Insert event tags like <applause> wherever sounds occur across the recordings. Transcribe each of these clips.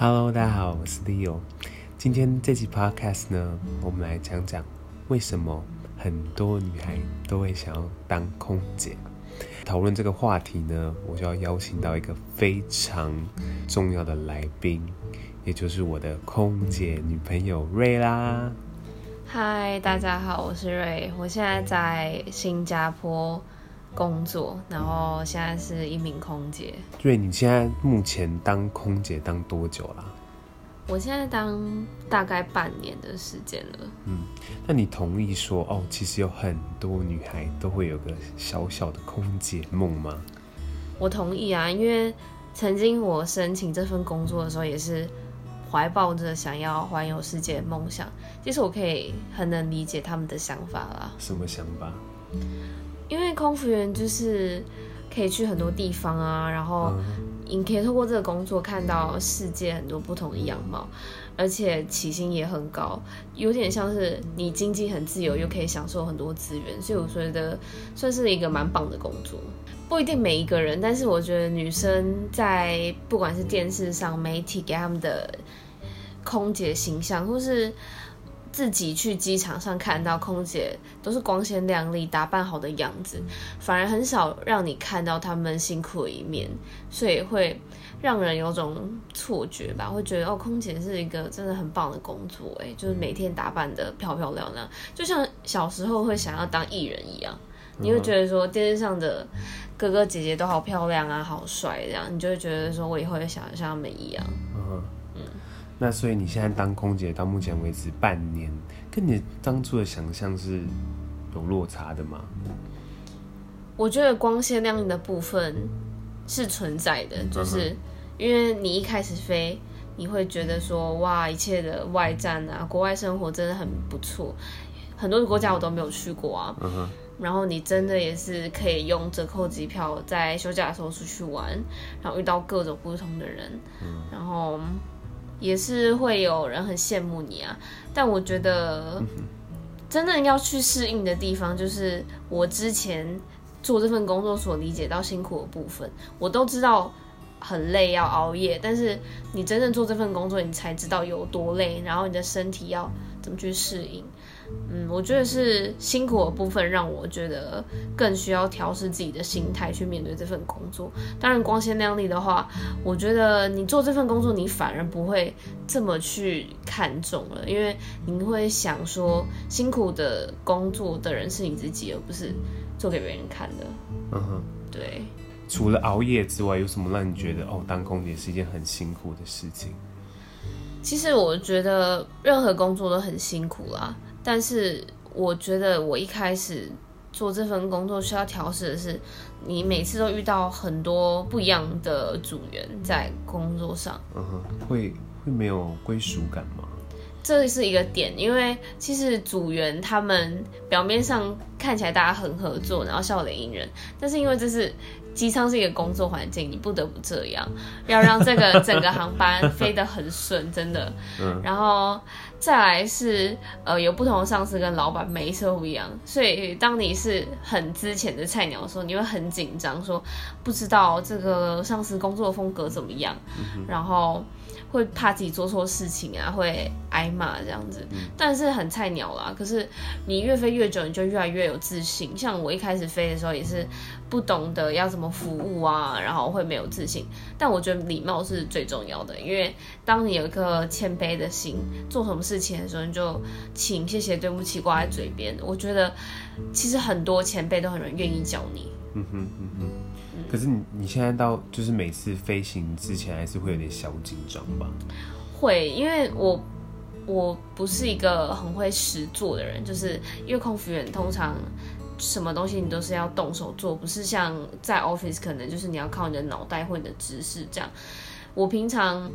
Hello，大家好，我是 Leo。今天这期 Podcast 呢，我们来讲讲为什么很多女孩都会想要当空姐。讨论这个话题呢，我就要邀请到一个非常重要的来宾，也就是我的空姐女朋友瑞啦。嗨，大家好，我是瑞，我现在在新加坡工作，然后现在是一名空姐。对，你现在目前当空姐当多久啦？我现在当大概半年的时间了。嗯，那你同意说哦，其实有很多女孩都会有个小小的空姐梦吗？我同意啊，因为曾经我申请这份工作的时候，也是怀抱着想要环游世界的梦想。其实我可以很能理解他们的想法啦。什么想法？因为空服员就是可以去很多地方啊，然后。你可以透过这个工作看到世界很多不同的样貌，而且起薪也很高，有点像是你经济很自由，又可以享受很多资源，所以我觉得算是一个蛮棒的工作。不一定每一个人，但是我觉得女生在不管是电视上媒体给他们的空姐形象，或是。自己去机场上看到空姐都是光鲜亮丽、打扮好的样子，反而很少让你看到他们辛苦的一面，所以会让人有种错觉吧，会觉得哦，空姐是一个真的很棒的工作，哎，就是每天打扮得漂漂亮亮，就像小时候会想要当艺人一样，你会觉得说电视上的哥哥姐姐都好漂亮啊，好帅这样，你就会觉得说我以后也想像他们一样。那所以你现在当空姐到目前为止半年，跟你当初的想象是有落差的吗？我觉得光鲜亮丽的部分是存在的，就是因为你一开始飞，你会觉得说哇，一切的外战啊，国外生活真的很不错，很多的国家我都没有去过啊。然后你真的也是可以用折扣机票在休假的时候出去玩，然后遇到各种不同的人，然后。也是会有人很羡慕你啊，但我觉得真正要去适应的地方，就是我之前做这份工作所理解到辛苦的部分，我都知道很累要熬夜，但是你真正做这份工作，你才知道有多累，然后你的身体要怎么去适应。嗯，我觉得是辛苦的部分让我觉得更需要调试自己的心态去面对这份工作。当然，光鲜亮丽的话，我觉得你做这份工作，你反而不会这么去看重了，因为你会想说，辛苦的工作的人是你自己，而不是做给别人看的。嗯哼，对。除了熬夜之外，有什么让你觉得哦，当空姐是一件很辛苦的事情？其实我觉得任何工作都很辛苦啦。但是我觉得我一开始做这份工作需要调试的是，你每次都遇到很多不一样的组员在工作上，嗯哼，会会没有归属感吗？这是一个点，因为其实组员他们表面上看起来大家很合作，然后笑脸迎人，但是因为这是。机舱是一个工作环境，你不得不这样，要让这个整个航班飞得很顺，真的。<laughs> 嗯。然后再来是，呃，有不同的上司跟老板，每一次都不一样，所以当你是很之前的菜鸟的时候，你会很紧张，说不知道这个上司工作风格怎么样，嗯、然后。会怕自己做错事情啊，会挨骂这样子，但是很菜鸟啦。可是你越飞越久，你就越来越有自信。像我一开始飞的时候，也是不懂得要怎么服务啊，然后会没有自信。但我觉得礼貌是最重要的，因为当你有一颗谦卑的心，做什么事情的时候，你就请、谢谢、对不起挂在嘴边。我觉得其实很多前辈都很愿意教你。嗯哼嗯哼。可是你你现在到就是每次飞行之前还是会有点小紧张吧？会，因为我我不是一个很会实做的人，就是因为空服员通常什么东西你都是要动手做，不是像在 office 可能就是你要靠你的脑袋或你的知识这样。我平常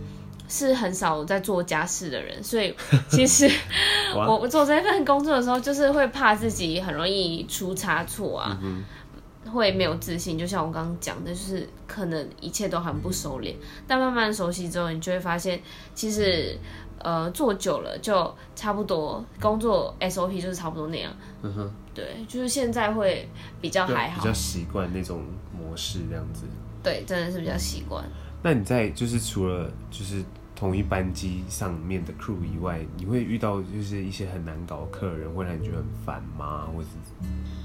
是很少在做家事的人，所以其实 <laughs> 我做这份工作的时候，就是会怕自己很容易出差错啊。嗯会没有自信，就像我刚刚讲的，就是可能一切都很不熟练，但慢慢熟悉之后，你就会发现，其实呃做久了就差不多，工作 SOP 就是差不多那样。嗯哼，对，就是现在会比较还好，比较习惯那种模式这样子。对，真的是比较习惯。那你在就是除了就是同一班机上面的 crew 以外，你会遇到就是一些很难搞的客人，会让你觉得很烦吗？或者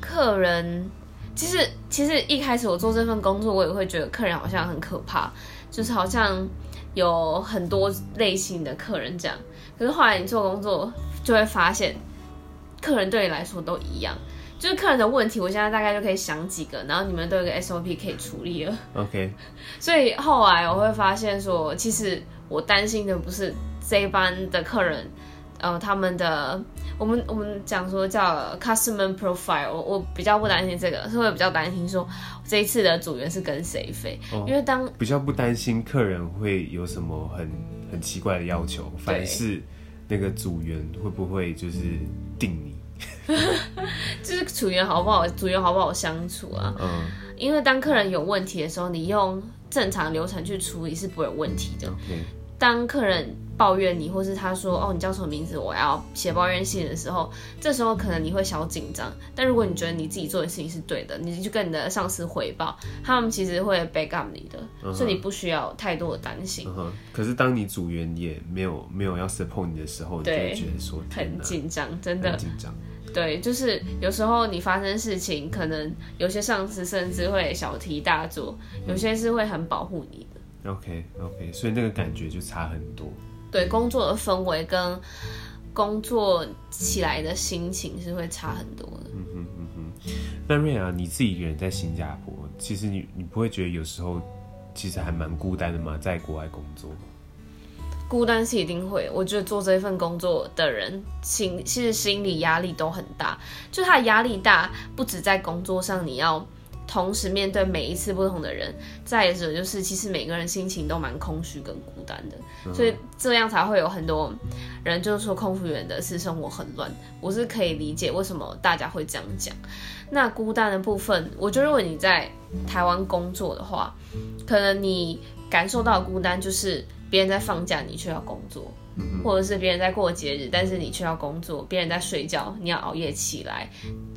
客人，其实其实一开始我做这份工作，我也会觉得客人好像很可怕，就是好像有很多类型的客人这样。可是后来你做工作，就会发现，客人对你来说都一样。就是客人的问题，我现在大概就可以想几个，然后你们都有个 SOP 可以处理了。OK。<laughs> 所以后来我会发现说，其实我担心的不是这一班的客人，呃，他们的我们我们讲说叫 customer profile，我，我比较不担心这个，是会比较担心说这一次的组员是跟谁飞，哦，因为当比较不担心客人会有什么很很奇怪的要求，反而是那个组员会不会就是定你。<laughs> 就是组员好不好，组员好不好相处啊？嗯，因为当客人有问题的时候，你用正常流程去处理是不会有问题的。Okay. 当客人抱怨你，或是他说哦，你叫什么名字，我要写抱怨信的时候，这时候可能你会小紧张。但如果你觉得你自己做的事情是对的，你就跟你的上司汇报，他们其实会 back up 你的，uh -huh. 所以你不需要太多的担心。Uh -huh. 可是当你组员也没有没有要 support 你的时候，你就会觉得说很紧张，真的很紧张。对，就是有时候你发生事情，可能有些上司甚至会小题大做，有些是会很保护你的。OK OK，所以那个感觉就差很多。对，工作的氛围跟工作起来的心情是会差很多的。嗯哼嗯哼。那瑞亚，你自己一个人在新加坡，其实你你不会觉得有时候其实还蛮孤单的吗？在国外工作？孤单是一定会，我觉得做这一份工作的人心其实心理压力都很大，就他的压力大，不止在工作上，你要同时面对每一次不同的人，再者就是其实每个人心情都蛮空虚跟孤单的，所以这样才会有很多人就是说空服员的私生活很乱，我是可以理解为什么大家会这样讲。那孤单的部分，我觉得如果你在台湾工作的话，可能你感受到孤单就是。别人在放假，你却要工作，或者是别人在过节日，但是你却要工作；别人在睡觉，你要熬夜起来，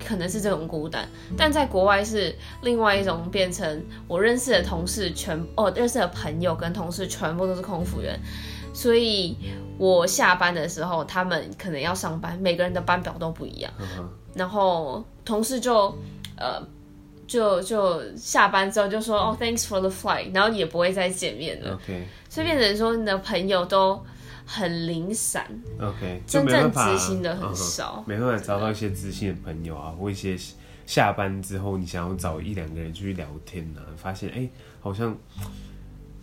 可能是这种孤单。但在国外是另外一种，变成我认识的同事全哦，认识的朋友跟同事全部都是空服员，所以我下班的时候，他们可能要上班，每个人的班表都不一样，然后同事就呃。就就下班之后就说哦，thanks for the flight，然后也不会再见面了。OK，所以变成说你的朋友都很零散。OK，真正知心的很少，没办法找到一些知心的朋友啊，或一些下班之后你想要找一两个人去聊天啊，发现哎、欸、好像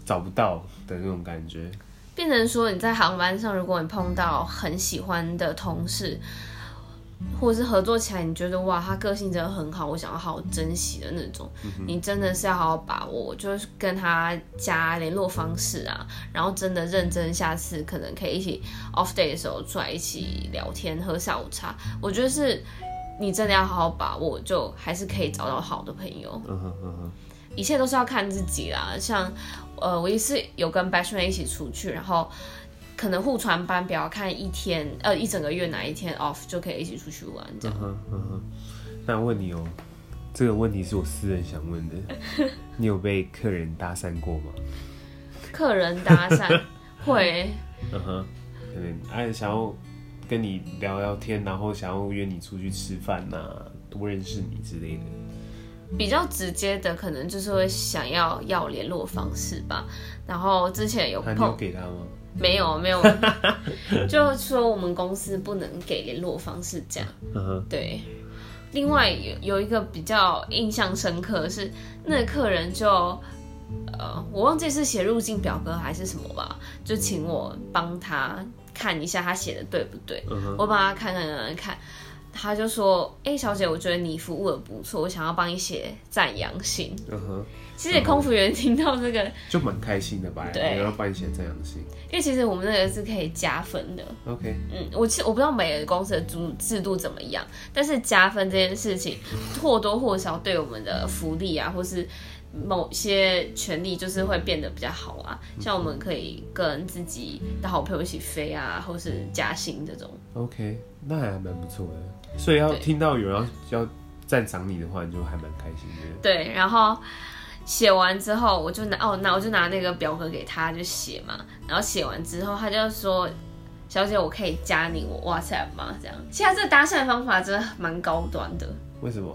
找不到的那种感觉。变成说你在航班上，如果你碰到很喜欢的同事。或者是合作起来，你觉得哇，他个性真的很好，我想要好好珍惜的那种，嗯、你真的是要好好把握，就是跟他加联络方式啊，然后真的认真，下次可能可以一起 off day 的时候出来一起聊天，喝下午茶。我觉得是你真的要好好把握，就还是可以找到好的朋友。嗯哼嗯哼，一切都是要看自己啦。像呃，我一次有跟 batchmate 一起出去，然后。可能互传班表，看一天呃一整个月哪一天 off 就可以一起出去玩这样。嗯哼嗯哼。那问你哦，这个问题是我私人想问的，<laughs> 你有被客人搭讪过吗？客人搭讪 <laughs> 会。嗯哼，可能哎想要跟你聊聊天，然后想要约你出去吃饭呐，多认识你之类的。比较直接的，可能就是会想要要联络方式吧。然后之前有碰，你有给他吗？没有没有，<laughs> 就说我们公司不能给联络方式这样。对，另外有有一个比较印象深刻的是，那个客人就呃，我忘记是写入境表格还是什么吧，就请我帮他看一下他写的对不对。我帮他看看看看。他就说：“哎、欸，小姐，我觉得你服务的不错，我想要帮你写赞扬信。”嗯哼，其实空服员听到这个就蛮开心的吧？对，要帮你写赞扬信。因为其实我们那个是可以加分的。OK，嗯，我其实我不知道每个公司的制制度怎么样，但是加分这件事情或多或少对我们的福利啊，或是某些权利，就是会变得比较好啊。像我们可以跟自己的好朋友一起飞啊，或是加薪这种。OK，那还蛮不错的。所以要听到有人要要赞赏你的话，你就还蛮开心的。对，然后写完之后，我就拿哦，那我就拿那个表格给他就写嘛。然后写完之后，他就说：“小姐，我可以加你我 WhatsApp 吗？”这样，其实这个搭讪方法真的蛮高端的。为什么？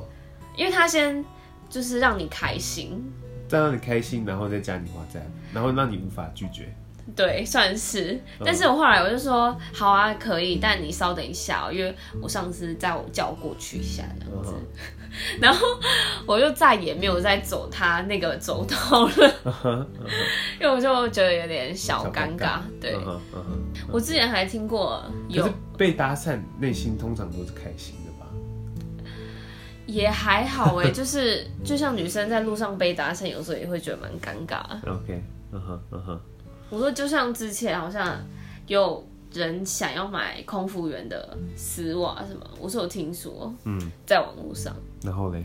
因为他先就是让你开心，再让你开心，然后再加你 WhatsApp，然后让你无法拒绝。对，算是。但是我后来我就说，好啊，可以，但你稍等一下，因为我上次叫我叫我过去一下这样子。<laughs> 然后我就再也没有再走他那个走道了，因为我就觉得有点小尴尬。对，我之前还听过有被搭讪，内心通常都是开心的吧？也还好哎，<laughs> 就是就像女生在路上被搭讪，有时候也会觉得蛮尴尬。OK，嗯哼，嗯哼。我说，就像之前好像有人想要买空服员的丝袜，什么？我是有听说，嗯，在网络上，然后嘞，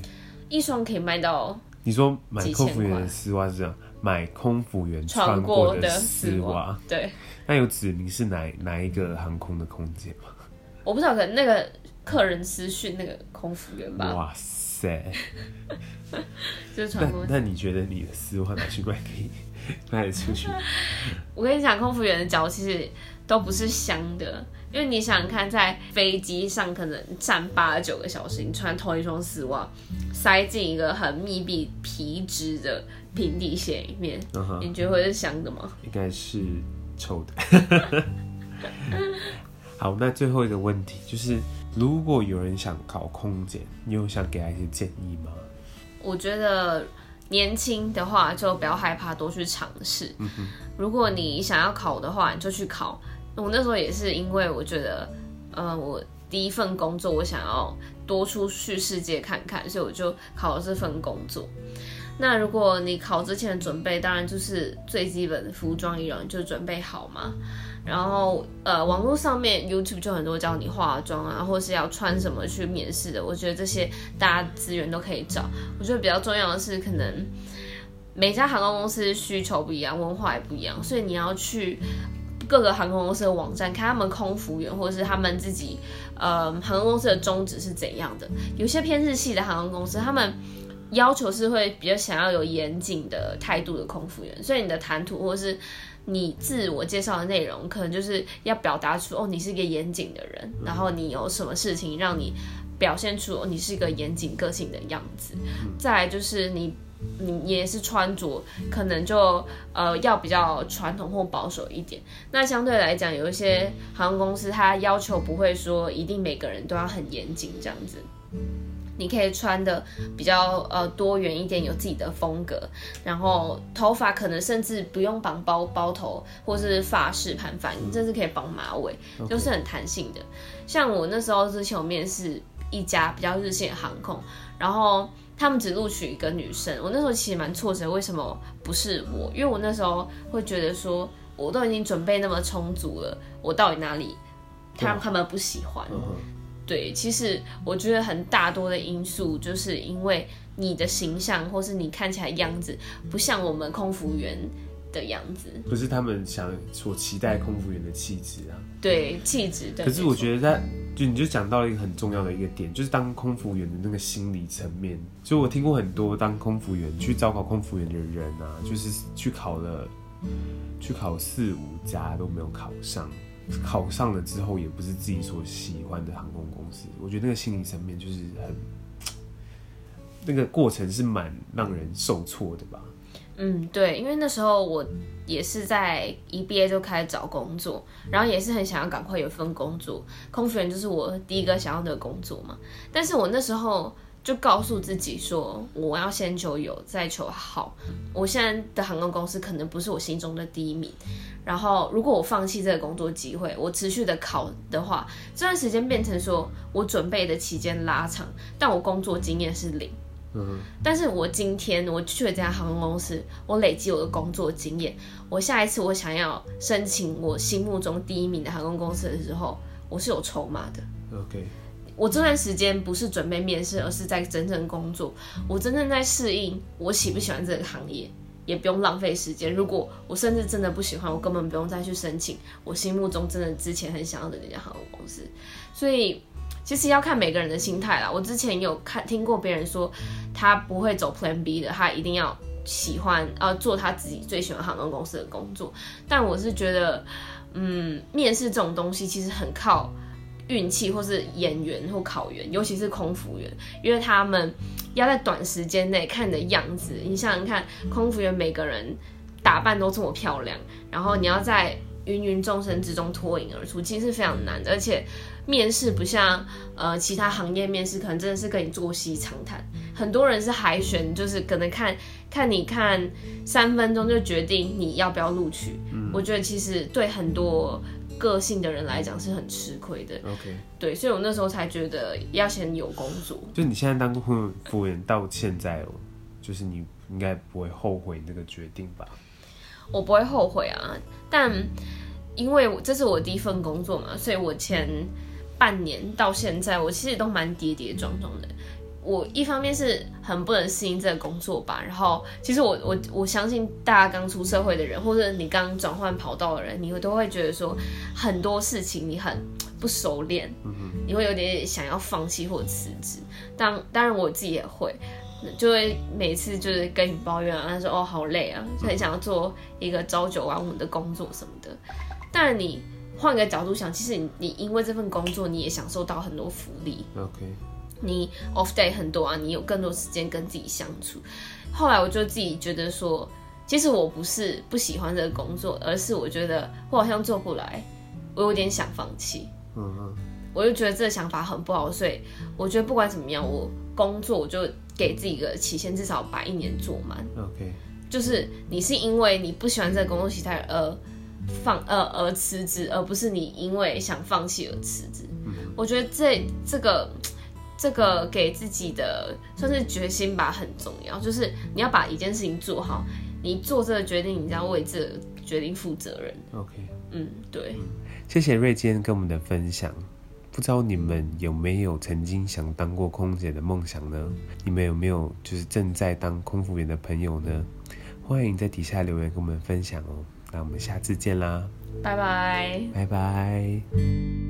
一双可以卖到。你说买空服员的丝袜是这样，买空服员穿过的丝袜，对。那有指明是哪哪一个航空的空姐吗？<laughs> 我不知道，可能那个客人私讯那个空服员吧。哇塞，<laughs> 就是。那你觉得你的丝袜拿去卖可以？卖得出去？<laughs> 我跟你讲，空服员的脚其实都不是香的，因为你想想看，在飞机上可能站八九个小时，你穿同一双丝袜，塞进一个很密闭皮质的平底鞋里面，uh huh. 你觉得会是香的吗？应该是臭的。<laughs> 好，那最后一个问题就是，如果有人想考空姐，你有想给他一些建议吗？我觉得。年轻的话就不要害怕，多去尝试。如果你想要考的话，你就去考。我那时候也是因为我觉得，呃，我第一份工作我想要多出去世界看看，所以我就考了这份工作。那如果你考之前的准备，当然就是最基本的服装仪容就准备好嘛。然后，呃，网络上面 YouTube 就很多教你化妆啊，或是要穿什么去面试的。我觉得这些大家资源都可以找。我觉得比较重要的是，可能每家航空公司需求不一样，文化也不一样，所以你要去各个航空公司的网站看他们空服员，或者是他们自己，呃，航空公司的宗旨是怎样的。有些偏日系的航空公司，他们要求是会比较想要有严谨的态度的空服员，所以你的谈吐或是。你自我介绍的内容可能就是要表达出哦，你是一个严谨的人，然后你有什么事情让你表现出哦，你是一个严谨个性的样子。再来就是你，你也是穿着可能就呃要比较传统或保守一点。那相对来讲，有一些航空公司它要求不会说一定每个人都要很严谨这样子。你可以穿的比较呃多元一点，有自己的风格，然后头发可能甚至不用绑包包头，或是发饰盘发，你甚至可以绑马尾.就是很弹性的。像我那时候之前我面试一家比较日系的航空，然后他们只录取一个女生，我那时候其实蛮挫折，为什么不是我？因为我那时候会觉得说，我都已经准备那么充足了，我到底哪里他让他们不喜欢？Uh. 对，其实我觉得很大多的因素，就是因为你的形象，或是你看起来样子不像我们空服员的样子，不是他们想所期待空服员的气质啊。对，气质。对。可是我觉得在就你就讲到了一个很重要的一个点，就是当空服员的那个心理层面。就我听过很多当空服员去招考空服员的人啊，就是去考了，去考四五家都没有考上。考上了之后，也不是自己所喜欢的航空公司。我觉得那个心理层面就是很，<tsk> 那个过程是蛮让人受挫的吧。嗯，对，因为那时候我也是在一毕业就开始找工作，然后也是很想要赶快有份工作。空服员就是我第一个想要的工作嘛。但是我那时候。就告诉自己说，我要先求有，再求好。我现在的航空公司可能不是我心中的第一名。然后，如果我放弃这个工作机会，我持续的考的话，这段时间变成说我准备的期间拉长，但我工作经验是零。嗯。但是我今天我去了这家航空公司，我累积我的工作经验，我下一次我想要申请我心目中第一名的航空公司的时候，我是有筹码的。OK。我这段时间不是准备面试，而是在真正工作。我真正在适应，我喜不喜欢这个行业，也不用浪费时间。如果我甚至真的不喜欢，我根本不用再去申请我心目中真的之前很想要的那家航空公司。所以，其实要看每个人的心态啦。我之前有看听过别人说，他不会走 Plan B 的，他一定要喜欢呃做他自己最喜欢航空公司的工作。但我是觉得，嗯，面试这种东西其实很靠运气，或是演员或考员，尤其是空服员，因为他们要在短时间内看你的样子。你想想看，空服员每个人打扮都这么漂亮，然后你要在芸芸众生之中脱颖而出，其实是非常难的。而且面试不像呃其他行业面试，可能真的是跟你坐息长谈。很多人是海选，就是可能看看你看三分钟就决定你要不要录取。嗯，我觉得其实对很多个性的人来讲是很吃亏的。OK，对，所以我那时候才觉得要先有工作。就你现在当空服员到现在哦，就是你应该不会后悔那个决定吧？我不会后悔啊，但因为这是我第一份工作嘛，所以我前半年到现在，我其实都蛮跌跌撞撞的。我一方面是很不能适应这个工作吧，然后其实我我我相信大家刚出社会的人，或者你刚转换跑道的人，你会都会觉得说很多事情你很不熟练，你会有点想要放弃或辞职。当当然我自己也会。就会每次就是跟你抱怨啊，他说哦好累啊，就很想要做一个朝九晚五的工作什么的。但你换个角度想，其实你你因为这份工作，你也享受到很多福利。OK，你 off day 很多啊，你有更多时间跟自己相处。后来我就自己觉得说，其实我不是不喜欢这个工作，而是我觉得我好像做不来，我有点想放弃。嗯嗯，我就觉得这个想法很不好，所以我觉得不管怎么样，我工作我就。给自己一个期限，至少把一年做满。OK，就是你是因为你不喜欢这个工作形态而放呃而辞职，而不是你因为想放弃而辞职。嗯、我觉得这这个这个给自己的算是决心吧，很重要。就是你要把一件事情做好，你做这个决定，你要为这个决定负责任。OK，嗯，对。谢谢瑞今天跟我们的分享。不知道你们有没有曾经想当过空姐的梦想呢？你们有没有就是正在当空服员的朋友呢？欢迎在底下留言跟我们分享哦。那我们下次见啦，拜拜，拜拜。